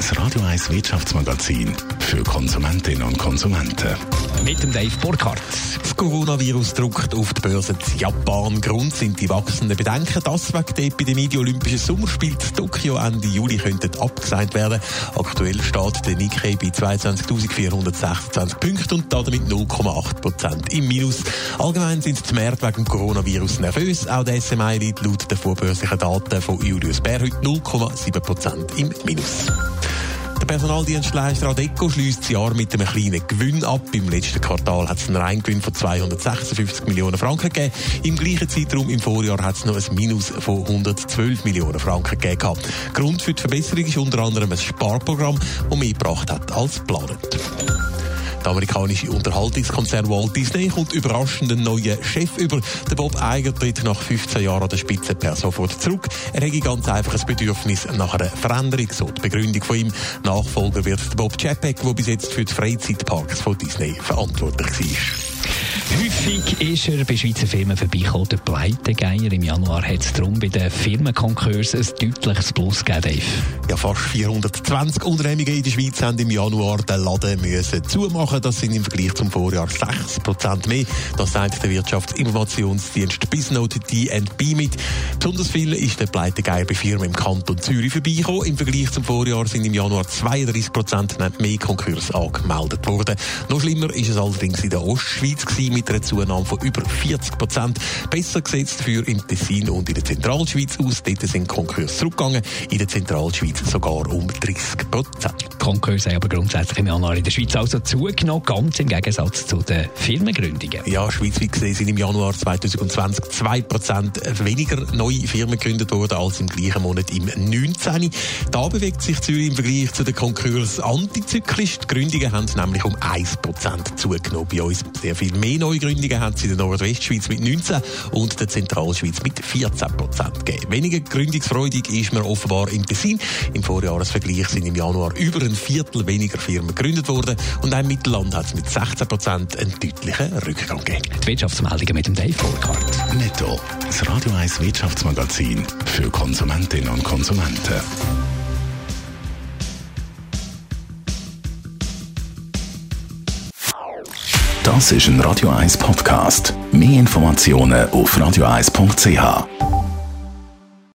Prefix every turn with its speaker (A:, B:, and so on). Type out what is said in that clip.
A: das Radio 1 Wirtschaftsmagazin für Konsumentinnen und Konsumenten.
B: Mit dem Dave Burkhardt.
C: Das Coronavirus drückt auf die Börse in Japan. Grund sind die wachsenden Bedenken, dass wegen der Epidemie die Olympischen Sommerspiele in Tokio Ende Juli könnten abgesagt werden. Aktuell steht der Nikkei bei 22.426 Punkten und damit 0,8 Prozent im Minus. Allgemein sind die Märkte wegen dem Coronavirus nervös. Auch der SMI liegt laut den vorbörslichen Daten von Julius Bär heute 0,7 Prozent im Minus. Personaldienstleister Adeco schließt das Jahr mit einem kleinen Gewinn ab. Im letzten Quartal hat es einen Reingewinn von 256 Millionen Franken gegeben. Im gleichen Zeitraum im Vorjahr hat es noch ein Minus von 112 Millionen Franken gegeben. Grund für die Verbesserung ist unter anderem ein Sparprogramm, das mehr gebracht hat als geplant. Der amerikanische Unterhaltungskonzern Walt Disney kommt überraschend einen neuen Chef über. Der Bob Iger tritt nach 15 Jahren an der Spitze per sofort zurück. Er hätte ganz einfach ein Bedürfnis nach einer Veränderung, so die Begründung von ihm. Nachfolger wird der Bob Chapek, der bis jetzt für die Freizeitparks von Disney verantwortlich war.
B: Häufig ist er bei Schweizer Firmen vorbeigekommen, der Pleitegeier. Im Januar hat es darum bei den Firmenkonkursen ein deutliches Plus gegeben,
C: Ja, fast 420 Unternehmungen in der Schweiz haben im Januar den Laden müssen zumachen. Das sind im Vergleich zum Vorjahr 6% mehr. Das sagt der Wirtschaftsinformationsdienst Biznote DNB mit. Besonders viel ist der Pleitegeier bei Firmen im Kanton Zürich vorbeigekommen. Im Vergleich zum Vorjahr sind im Januar 32% mehr Konkurse angemeldet worden. Noch schlimmer ist es allerdings in der Ostschweiz mit einer Zunahme von über 40 Prozent. Besser gesetzt für im Tessin und in der Zentralschweiz aus. Dort sind Konkurse zurückgegangen, in der Zentralschweiz sogar um 30 Prozent.
B: Konkurse haben aber grundsätzlich im Januar in der Schweiz also zugenommen, ganz im Gegensatz zu den Firmengründungen.
C: Ja, schweizweit gesehen sind im Januar 2020 2 Prozent weniger neue Firmen gegründet worden als im gleichen Monat im 19. Da bewegt sich Zürich im Vergleich zu den Konkurs antizyklisch. Die Gründungen haben nämlich um 1 Prozent zugenommen bei uns. Sehr viel mehr Neugründungen haben es in der Nordwestschweiz mit 19 und der Zentralschweiz mit 14 Prozent gegeben. Weniger gründungsfreudig ist man offenbar im Tessin. Im Vorjahresvergleich sind im Januar über ein Viertel weniger Firmen gegründet worden und ein Mittelland hat es mit 16 Prozent einen deutlichen Rückgang gegeben.
B: Die Wirtschaftsmeldungen mit dem Dave Burkhardt.
A: Netto, das Radio 1 Wirtschaftsmagazin für Konsumentinnen und Konsumenten. Das ist ein Radio 1 Podcast. Mehr Informationen auf radio1.ch.